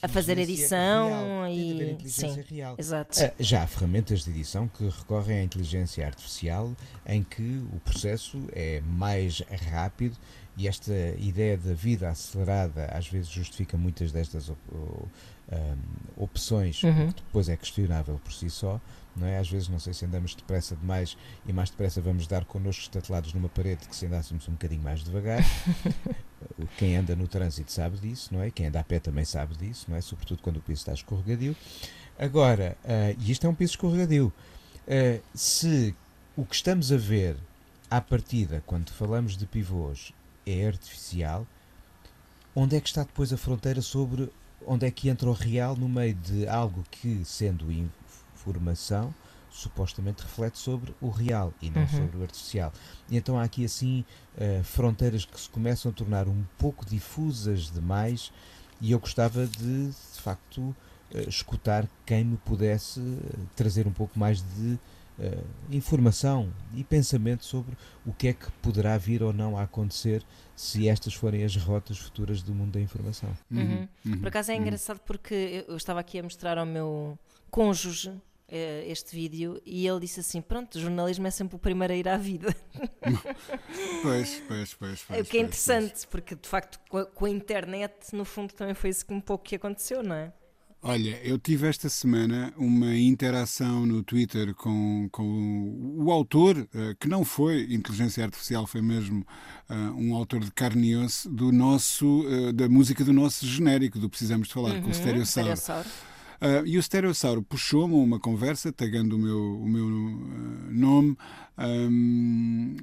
a- fazer edição real, e- inteligência sim. real. Exato. Ah, Já há ferramentas de edição que recorrem à inteligência artificial em que o processo é mais rápido e esta ideia da vida acelerada às vezes justifica muitas destas op- o- ahm, opções Uhum. que depois é questionável por si só. Não é? Às vezes não sei se andamos depressa demais e mais depressa vamos dar connosco estatelados numa parede que se andássemos um bocadinho mais devagar. Quem anda no trânsito sabe disso, não é? Quem anda a pé também sabe disso, não é? Sobretudo quando o piso está escorregadio. Agora, ah, e isto é um piso escorregadio, ah, se o que estamos a ver à partida, quando falamos de pivôs, é artificial, onde é que está depois a fronteira sobre onde é que entra o real no meio de algo que, sendo informação, supostamente reflete sobre o real e não Uhum. sobre o artificial. E então há aqui assim eh, fronteiras que se começam a tornar um pouco difusas demais e eu gostava de, de facto, eh, escutar quem me pudesse eh, trazer um pouco mais de eh, informação e pensamento sobre o que é que poderá vir ou não a acontecer se estas forem as rotas futuras do mundo da informação. Uhum. uhum, Por acaso é uhum. engraçado porque eu, estava aqui a mostrar ao meu cônjuge este vídeo e ele disse assim: Pronto, o jornalismo é sempre o primeiro a ir à vida. Pois, pois, pois. o pois, que é pois, interessante, porque de facto com a, com a internet, no fundo, também foi isso que um pouco que aconteceu, não é? Olha, eu tive esta semana uma interação no Twitter com, com o autor, eh, que não foi inteligência artificial, foi mesmo eh, um autor de carne e osso do nosso, eh, da música do nosso genérico, do Precisamos de Falar, com o Stereossauro. Uhum, Stereossauro. Ah, e o Stereossauro puxou-me uma conversa, tagando o meu, o meu ah, nome, ahm,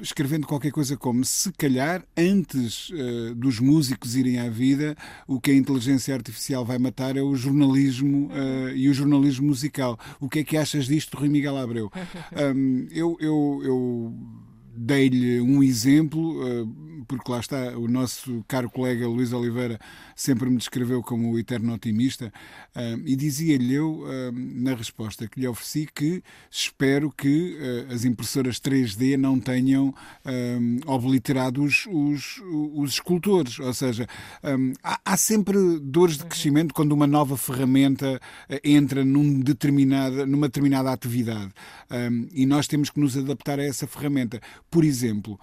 escrevendo qualquer coisa como se calhar antes ah, dos músicos irem à vida, o que a inteligência artificial vai matar é o jornalismo ah, e o jornalismo musical. O que é que achas disto, Rui Miguel Abreu? Ahm, eu, eu, eu dei-lhe um exemplo, ah, porque lá está, o nosso caro colega Luís Oliveira sempre me descreveu como o eterno otimista, ah, e dizia-lhe eu, ah, na resposta que lhe ofereci, que espero que ah, as impressoras 3D não tenham obliterado os, os, os escultores. Ou seja, há, sempre dores de crescimento quando uma nova ferramenta entra num determinada, numa determinada atividade. E nós temos que nos adaptar a essa ferramenta. Por exemplo,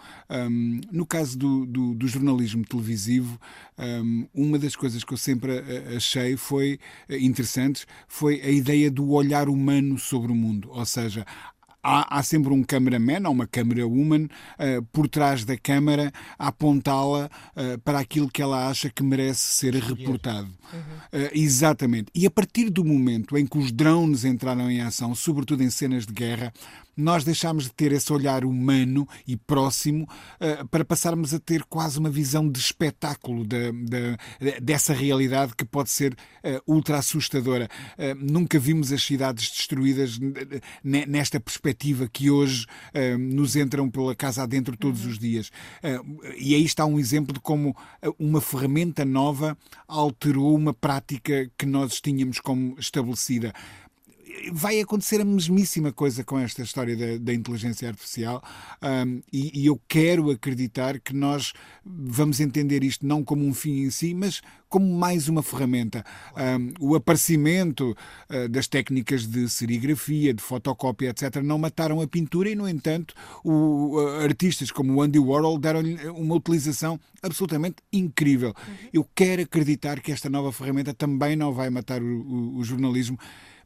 no caso do, do, do jornalismo televisivo, um, uma das coisas que eu sempre a- achei foi eh, interessantes foi a ideia do olhar humano sobre o mundo. Ou seja, há, há, sempre um cameraman ou uma câmera woman uh, por trás da câmara a apontá-la uh, para aquilo que ela acha que merece ser reportado. Uhum. Uh, exatamente. E a partir do momento em que os drones entraram em ação, sobretudo em cenas de guerra, nós deixámos de ter esse olhar humano e próximo uh, para passarmos a ter quase uma visão de espetáculo de, de, dessa realidade que pode ser uh, ultra assustadora. Uh, nunca vimos as cidades destruídas nesta perspectiva que hoje nos entram pela casa adentro todos uhum. os dias. e aí está um exemplo de como uma ferramenta nova alterou uma prática que nós tínhamos como estabelecida vai acontecer a mesmíssima coisa com esta história da, da inteligência artificial um, e, e, eu quero acreditar que nós vamos entender isto não como um fim em si, mas como mais uma ferramenta. Um, o aparecimento uh, das técnicas de serigrafia, de fotocópia, etc., não mataram a pintura e, no entanto, o, uh, artistas como o Andy Warhol deram-lhe uma utilização absolutamente incrível. Uhum. Eu quero acreditar que esta nova ferramenta também não vai matar o, o, o jornalismo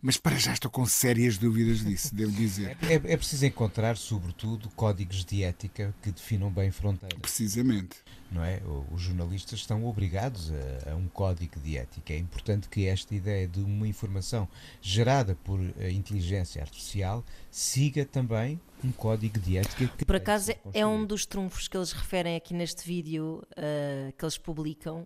mas para já estou com sérias dúvidas disso, devo dizer. É, é, preciso encontrar, sobretudo, códigos de ética que definam bem fronteiras. Precisamente. Não é? Os jornalistas estão obrigados a, a, um código de ética. É importante que esta ideia de uma informação gerada por inteligência artificial siga também um código de ética. Que por acaso é um dos trunfos que eles referem aqui neste vídeo uh, que eles publicam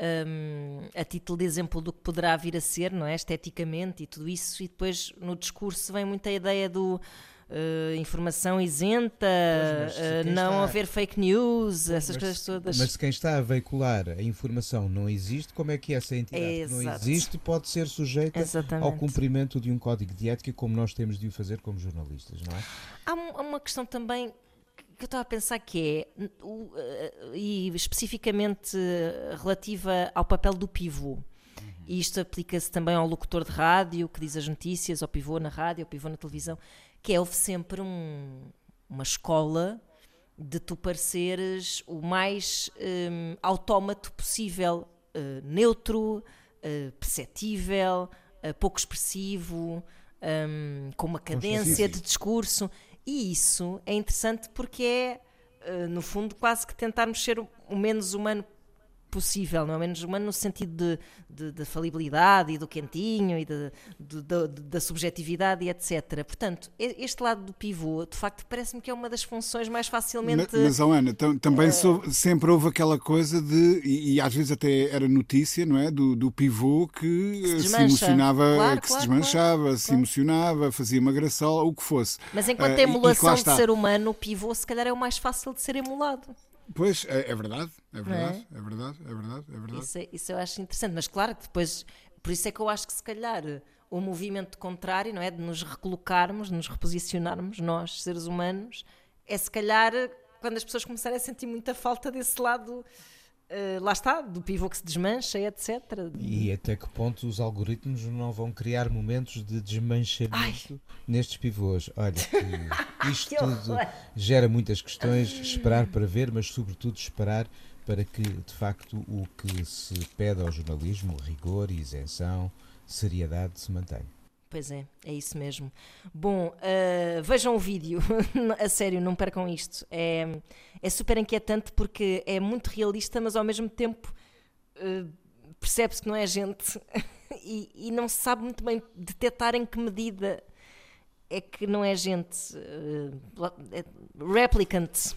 um, a título de exemplo do que poderá vir a ser, não é? Esteticamente e tudo isso, e depois no discurso vem muita ideia do. Uh, informação isenta, uh, não está... haver fake news, essas mas, coisas todas. Mas se quem está a veicular a informação não existe, como é que essa entidade é, que não existe pode ser sujeita Exatamente. ao cumprimento de um código de ética como nós temos de o fazer como jornalistas, não é? Há uma questão também que eu estava a pensar que é, e especificamente relativa ao papel do pivô. Uhum. E isto aplica-se também ao locutor de rádio que diz as notícias, ao pivô na rádio, ao pivô na televisão, que é, houve sempre um, uma escola de tu pareceres o mais um, autómato possível, uh, neutro, uh, perceptível, uh, pouco expressivo, um, com uma cadência de discurso. E isso é interessante porque é, eh, no fundo, quase que tentarmos ser o menos humano possível, não é? Menos humano no sentido de, de, de falibilidade e do quentinho e de, de, da subjetividade e etc. Portanto, este lado do pivô, de facto, parece-me que é uma das funções mais facilmente. Mas, mas oh Ana, também uh... sempre houve aquela coisa de, e, e, às vezes até era notícia, não é? Do, do pivô que, que se, se, emocionava, claro, que claro, se desmanchava, claro, se emocionava, fazia uma graçola, o que fosse. Mas enquanto uh, emulação de ser humano, o pivô se calhar é o mais fácil de ser emulado. Pois, é, é verdade, é verdade, é? é? verdade, é verdade, é verdade. Isso, é, isso eu acho interessante, mas claro que depois, por isso é que eu acho que se calhar o movimento contrário, não é? De nos recolocarmos, de nos reposicionarmos, nós, seres humanos, é se calhar quando as pessoas começarem a sentir muita falta desse lado Uh, lá está, do pivô que se desmancha, etc. E até que ponto os algoritmos não vão criar momentos de desmanchamento Ai. nestes pivôs? Olha, isto tudo gera muitas questões, esperar para ver, mas sobretudo esperar para que de facto o que se pede ao jornalismo, rigor, isenção, seriedade, se mantenha. Pois é, é isso mesmo. Bom, uh, vejam o vídeo, a sério, não percam isto. É, é super inquietante porque é muito realista, mas ao mesmo tempo uh, percebe-se que não é gente e, e, não se sabe muito bem detectar em que medida é que não é gente. Uh, replicant.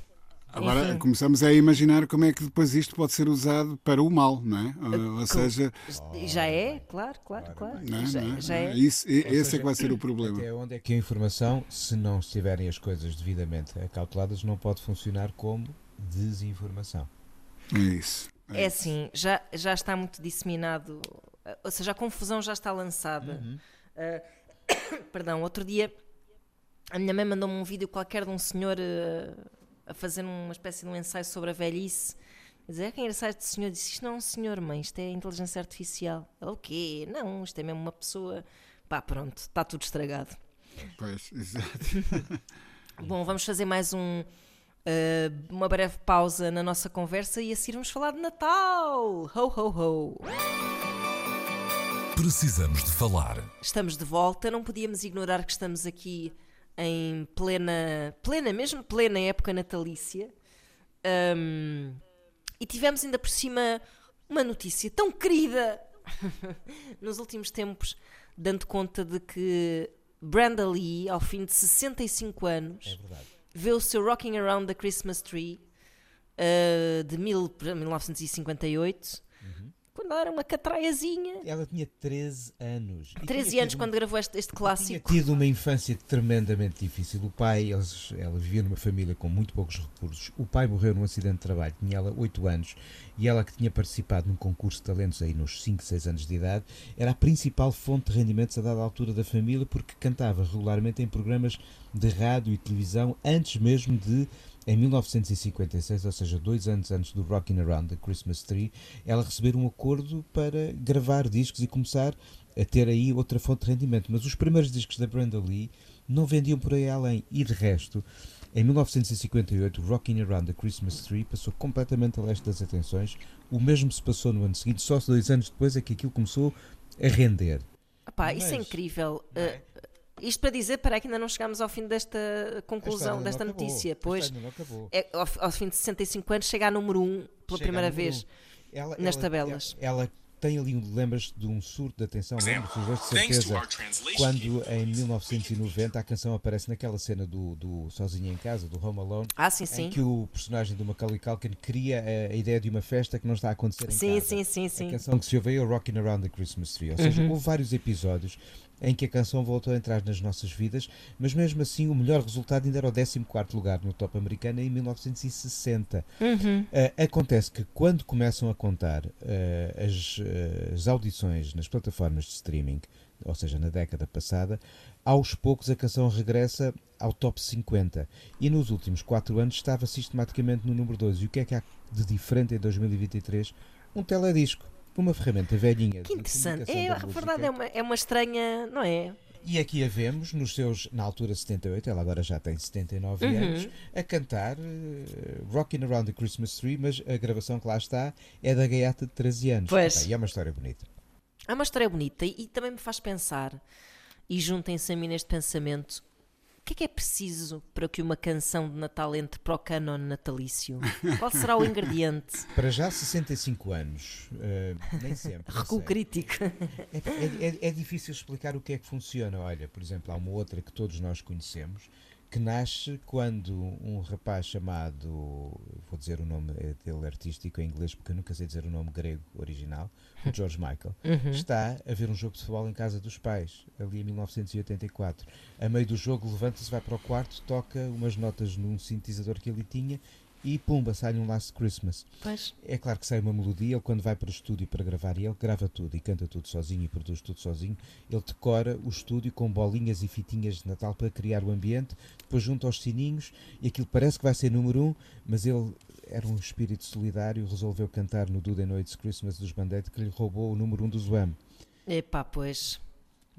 Agora Enfim. começamos a imaginar como é que depois isto pode ser usado para o mal, não é? Ou, seja. Já é, claro, claro, claro. Não, é? já, não é? já é. Isso, esse seja, é que vai ser o problema. Até onde é que a informação, se não estiverem as coisas devidamente acauteladas, não pode funcionar como desinformação. É isso. É, é assim, já, já está muito disseminado, ou seja, a confusão já está lançada. Uhum. Uh, perdão, outro dia a minha mãe mandou-me um vídeo qualquer de um senhor. Uh, a fazer uma espécie de um ensaio sobre a velhice. Dizer, é que é engraçado, este senhor disse, isto não é um senhor, mãe, isto é inteligência artificial. Ela, o quê? Não, isto é mesmo uma pessoa... Pá, pronto, está tudo estragado. Pois, exato. Bom, vamos fazer mais um, uh, uma breve pausa na nossa conversa e a seguir vamos falar de Natal. Ho, ho, ho. Precisamos de falar. Estamos de volta, não podíamos ignorar que estamos aqui em plena, plena, mesmo plena época natalícia. Um, e tivemos ainda por cima uma notícia tão querida nos últimos tempos, dando conta de que Brenda Lee, ao fim de 65 anos, É vê o seu Rocking Around the Christmas Tree uh, de mil, 1958, quando ela era uma catraiazinha. Ela tinha 13 anos. E 13 tinha anos quando gravou este, este Tinha clássico. tido uma infância tremendamente difícil. O pai, eles, ela vivia numa família com muito poucos recursos. O pai morreu num acidente de trabalho, tinha ela 8 anos, e ela que tinha participado num concurso de talentos aí nos 5, 6 anos de idade, era a principal fonte de rendimentos a dada altura da família, porque cantava regularmente em programas de rádio e televisão, antes mesmo de em 1956, ou seja, dois anos antes do Rockin' Around the Christmas Tree, ela receber um acordo para gravar discos e começar a ter aí outra fonte de rendimento. Mas os primeiros discos da Brenda Lee não vendiam por aí além. E de resto, em 1958, o Rockin' Around the Christmas Tree passou completamente a leste das atenções. O mesmo se passou no ano seguinte, só dois anos depois é que aquilo começou a render. Epá, isso é incrível. É? Isto para dizer, para que ainda não chegámos ao fim desta A conclusão, desta acabou. notícia. A Pois, acabou. é, ao, ao fim de 65 anos, chega a número 1 pela Chega primeira vez. um. Ela- nas ela- tabelas. Ela, ela tem ali, um- lembras-te de um surto de atenção, lembras-te os dois de Thanks to certeza, our translation quando em 1990 a canção aparece naquela cena do, do Sozinho em Casa, do Home Alone, Ah, sim, sim. em que o personagem do Macaulay Culkin cria a, a ideia de uma festa que não está a acontecer em Sim, casa. sim, sim, A sim. canção que se ouve aí é o Rockin' Around the Christmas Tree. Ou seja, Uhum. houve vários episódios em que a canção voltou a entrar nas nossas vidas, mas mesmo assim o melhor resultado ainda era o 14 lugar no top americano em 1960. Uhum. Uh, acontece que quando começam a contar uh, as, uh, as audições nas plataformas de streaming, ou seja, na década passada, aos poucos a canção regressa ao top 50 e nos últimos 4 anos estava sistematicamente no número 2. E o que é que há de diferente em 2023? Um teledisco, uma ferramenta velhinha. Que interessante. É, a verdade é uma, é uma estranha, não é? E aqui a vemos, nos seus, na altura 78, ela agora já tem 79 Uhum. anos, a cantar uh, Rockin' Around the Christmas Tree, mas a gravação que lá está é da gaiata de 13 anos. Pois. E é uma história bonita. É uma história bonita e, e também me faz pensar, e juntem-se a mim neste pensamento, que é que é preciso para que uma canção de Natal entre para o canon natalício? Qual será o ingrediente? Para já 65 anos, uh, nem sempre. Recuo crítico. É- é- é difícil explicar o que é que funciona. Olha, por exemplo, há uma outra que todos nós conhecemos que nasce quando um rapaz chamado, vou dizer o nome dele artístico em inglês porque eu nunca sei dizer o nome grego original, o George Michael, está a ver um jogo de futebol em casa dos pais, ali em 1984. A meio do jogo levanta-se, vai para o quarto, toca umas notas num sintetizador que ele tinha e pumba, sai um Last Christmas. Pois. É claro que sai uma melodia, ele quando vai para o estúdio para gravar, ele grava tudo e canta tudo sozinho e produz tudo sozinho. Ele decora o estúdio com bolinhas e fitinhas de Natal para criar o ambiente, depois junta aos sininhos e aquilo parece que vai ser número um, mas ele era um espírito solidário, resolveu cantar no Do The Noites Christmas dos Bandete que lhe roubou o número um do Zoam. Epá, pois.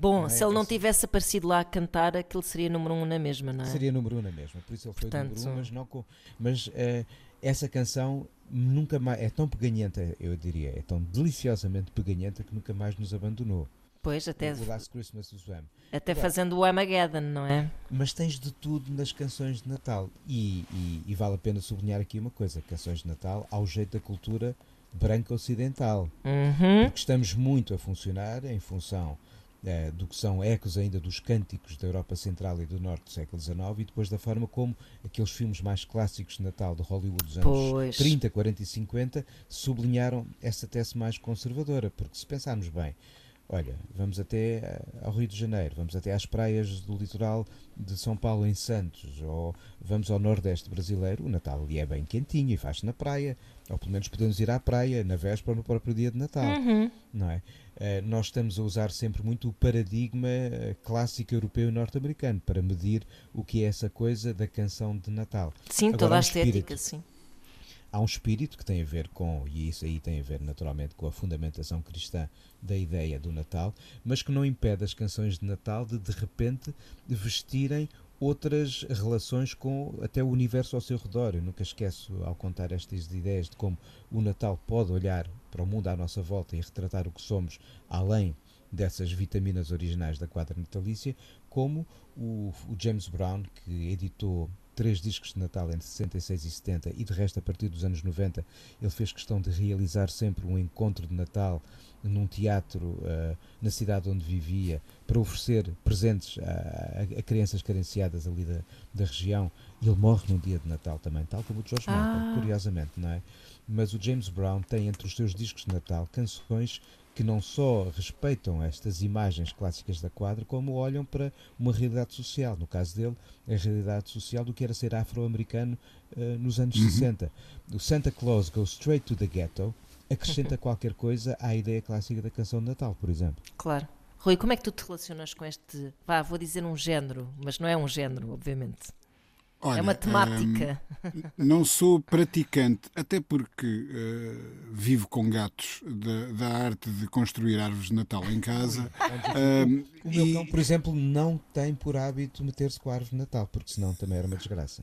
Bom, Não é? se ele não tivesse aparecido lá a cantar, aquilo seria número um na mesma, não é? Seria número um na mesma, por isso ele foi Portanto- número um, mas não com. Mas eh, essa canção nunca mais. É tão peganhenta, eu diria, é tão deliciosamente peganhenta que nunca mais nos abandonou. Pois, até, O Last Christmas do Zoam. até Agora- fazendo o Armageddon, não é? Mas tens de tudo nas canções de Natal. E, e- e vale a pena sublinhar aqui uma coisa: canções de Natal ao jeito da cultura branca ocidental. Uhum. Porque estamos muito a funcionar em função eh, do que são ecos ainda dos cânticos da Europa Central e do Norte do século XIX e depois da forma como aqueles filmes mais clássicos de Natal de Hollywood dos anos Pois. 30, 40 e 50 sublinharam essa tese mais conservadora. Porque se pensarmos bem, olha, vamos até eh, ao Rio de Janeiro, vamos até às praias do litoral de São Paulo em Santos, ou vamos ao Nordeste brasileiro, o Natal ali é bem quentinho e faz-se na praia, ou pelo menos podemos ir à praia na véspera no próprio dia de Natal Uhum. não é? Eh, nós estamos a usar sempre muito o paradigma eh, clássico europeu e norte-americano para medir o que é essa coisa da canção de Natal. Sim, Agora, toda a estética, sim. Há um espírito que tem a ver com, e isso aí tem a ver naturalmente com a fundamentação cristã da ideia do Natal, mas que não impede as canções de Natal de de repente vestirem outras relações com até o universo ao seu redor. Eu nunca esqueço, ao contar estas ideias de como o Natal pode olhar para o mundo à nossa volta e retratar o que somos além dessas vitaminas originais da quadra natalícia, como o, o James Brown, que editou três discos de Natal entre 66 e 70 e de resto a partir dos anos 90 ele fez questão de realizar sempre um encontro de Natal num teatro uh, na cidade onde vivia para oferecer presentes a, a, a crianças carenciadas ali da, da, região ele morre no dia de Natal também, tal como o George ah. Michael, curiosamente, não é? Mas o James Brown tem entre os seus discos de Natal canções que não só respeitam estas imagens clássicas da quadra, como olham para uma realidade social. No caso dele, a realidade social do que era ser afro-americano uh, nos anos uhum. 60. O Santa Claus Goes Straight to the Ghetto acrescenta qualquer coisa à ideia clássica da canção de Natal, por exemplo. Claro. Rui, como é que tu te relacionas com este, vá, vou dizer um género, mas não é um género, obviamente. Olha, é uma temática. Hum, não sou praticante, até porque uh, vivo com gatos da, da, arte de construir árvores de Natal em casa. um, o meu cão, por exemplo, não tem por hábito meter-se com a árvore de Natal, porque senão também era uma desgraça.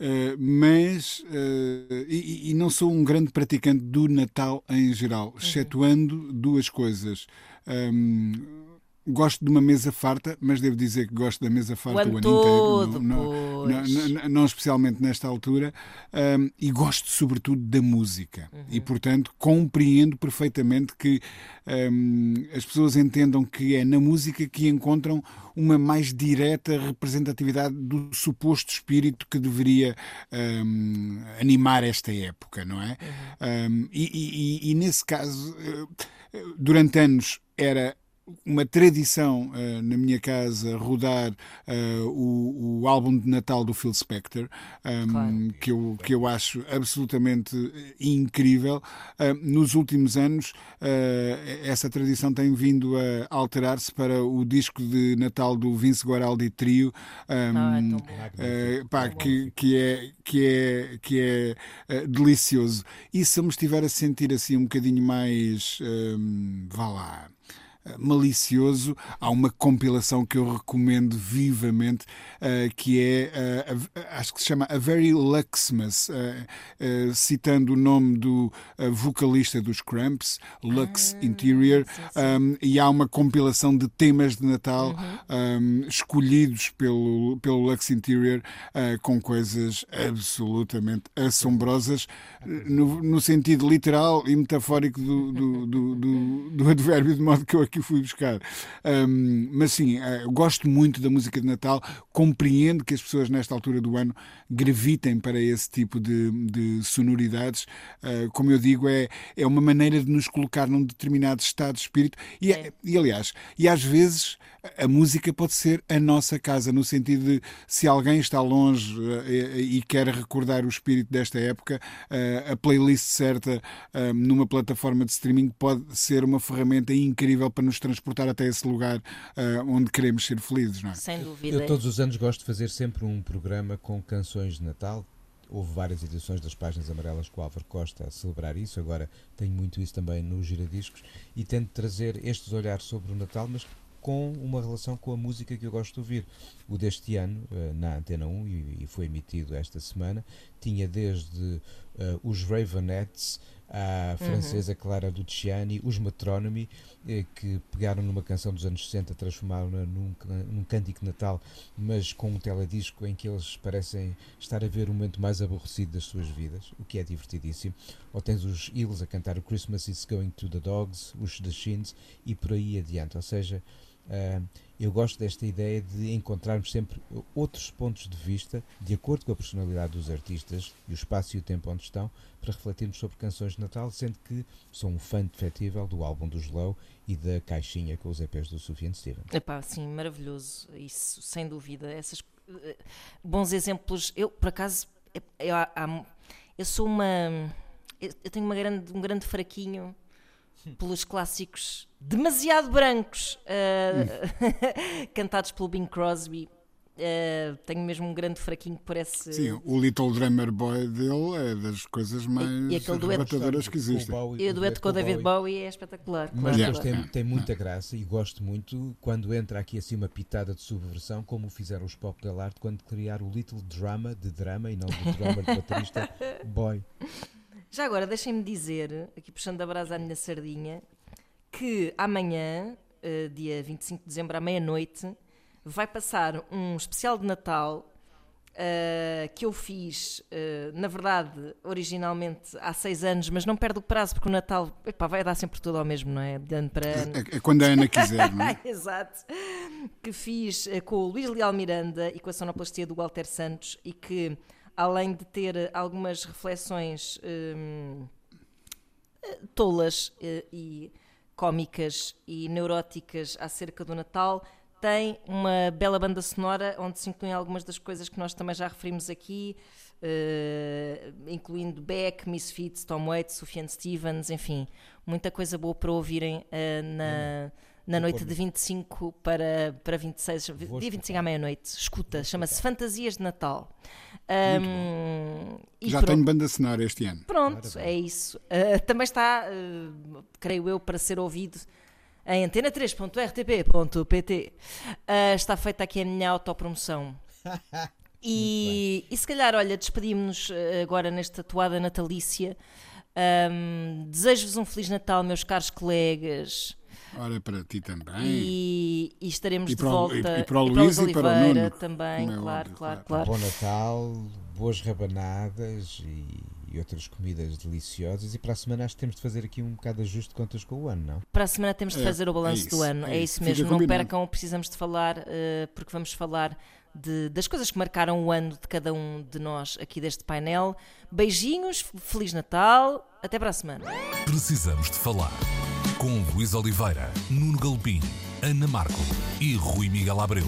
Uh, mas uh, e, e, não sou um grande praticante do Natal em geral, uhum. excetuando duas coisas. Um, gosto de uma mesa farta, mas devo dizer que gosto da mesa farta o, ano todo, inteiro, não, não, não, não, especialmente nesta altura, um, e gosto sobretudo da música. Uhum. E, portanto, compreendo perfeitamente que um, as pessoas entendam que é na música que encontram uma mais direta representatividade do suposto espírito que deveria um, animar esta época, não é? Uhum. E, nesse caso, durante anos era uma tradição uh, na minha casa rodar uh, o, o, álbum de Natal do Phil Spector, um, ehm, claro. que, eu, que eu acho absolutamente incrível. Uh, nos últimos anos, essa tradição tem vindo a alterar-se para o disco de Natal do Vince Guaraldi Trio, um, ehm, ah, pá, que, que é, que é, que é delicioso. E se eu me estiver a sentir assim um bocadinho mais, um, vá lá malicioso. Há uma compilação que eu recomendo vivamente, uh, que é, uh, acho que se chama A Very Luxmas, uh, citando o nome do vocalista dos Cramps, Lux ah, Interior, um, e há uma compilação de temas de Natal uhum. um, escolhidos pelo, pelo Lux Interior com coisas absolutamente assombrosas, no, no sentido literal e metafórico do, do, do, do, do advérbio, de modo que eu aqui fui buscar. Um, mas sim, uh, gosto muito da música de Natal, compreendo que as pessoas nesta altura do ano gravitem para esse tipo de, de sonoridades. Uh, como eu digo, é, é uma maneira de nos colocar num determinado estado de espírito. E, é. e aliás, e às vezes a música pode ser a nossa casa, no sentido de se alguém está longe uh, e, e, quer recordar o espírito desta época, a playlist certa numa plataforma de streaming pode ser uma ferramenta incrível para nos transportar até esse lugar onde queremos ser felizes. Não é? Sem dúvida. Eu todos os anos gosto de fazer sempre um programa com canções de Natal. Houve várias edições das páginas amarelas com o Álvaro Costa a celebrar isso, agora tenho muito isso também no Giradiscos e tento trazer estes olhares sobre o Natal, mas com uma relação com a música que eu gosto de ouvir. O deste ano, eh, na Antena 1, e foi emitido esta semana, tinha desde uh, os Ravenettes, uhum. francesa Clara Luciani, os Metronomy, eh, que pegaram numa canção dos anos 60, transformaram-na num, num cântico natal, mas com um teledisco em que eles parecem estar a ver um momento mais aborrecido das suas vidas, o que é divertidíssimo. Ou tens os Eels a cantar o Christmas is Going to the Dogs, os The Shins e por aí adiante. Ou seja, eu gosto desta ideia de encontrarmos sempre outros pontos de vista, de acordo com a personalidade dos artistas e o espaço e o tempo onde estão, para refletirmos sobre canções de Natal, sendo que sou um fã defetível do álbum do Slow e da caixinha com os EPs do Sufjan Steven. Epá, sim, maravilhoso, isso, sem dúvida. Esses uh, bons exemplos. Eu, por acaso, eu, eu, eu sou uma. Eu tenho uma grande, um grande fraquinho pelos clássicos demasiado brancos uh, cantados pelo Bing Crosby. Uh, tenho mesmo um grande fraquinho por esse. Sim, o Little Drummer Boy dele é das coisas mais e, e arrebatadoras que existem. Bowie, e o dueto com o David Bowie é espetacular. Mas claro. tem, tem muita graça e gosto muito quando entra aqui assim uma pitada de subversão, como fizeram os Pop Del Art quando criaram o Little Drama de drama e não do drummer de baterista Boy. Já agora, deixem-me dizer, aqui puxando a brasa à minha sardinha, que amanhã uh, dia 25 de dezembro à meia-noite, vai passar um especial de Natal Uh, que eu fiz, uh, na verdade, originalmente há seis anos, mas não perde o prazo porque o Natal epá, vai dar sempre tudo ao mesmo, não é? Dando para... É, é quando a Ana quiser, não é? Exato. Que fiz com o Luís Leal Miranda e com a sonoplastia do Walter Santos e que, além de ter algumas reflexões um, tolas e cómicas e neuróticas acerca do Natal, tem uma bela banda sonora onde se incluem algumas das coisas que nós também já referimos aqui, uh, incluindo Beck, Misfits, Tom Waits, Sufjan Stevens, enfim, muita coisa boa para ouvirem uh, na, na noite de 25 para, para 26, Vou dia 25 à meia-noite. Escuta, chama-se Fantasias de Natal. Um, já tenho banda sonora este ano. Pronto, é isso. Uh, também está, creio eu, para ser ouvido em antena3.rtp.pt. Uh, ah, está feita aqui a minha autopromoção. e, e se calhar, olha, despedimos-nos agora nesta toada natalícia. Um, Desejo-vos um Feliz Natal, meus caros colegas. Ora, para ti também. E, e estaremos e de volta. E, e, para o Luís e para o Nuno. também, é claro, claro, claro. Bom Natal, boas rabanadas e e outras comidas deliciosas. E para a semana acho que temos de fazer aqui um bocado de ajuste de contas com o ano, não? Para a semana temos de é, fazer é, o balanço é do ano, é, é isso mesmo. Não percam, precisamos de falar, uh, porque vamos falar de, das coisas que marcaram o ano de cada um de nós aqui deste painel. Beijinhos, Feliz Natal, até para a semana. Precisamos de falar com Luís Oliveira, Nuno Galpim, Ana Marco e Rui Miguel Abreu.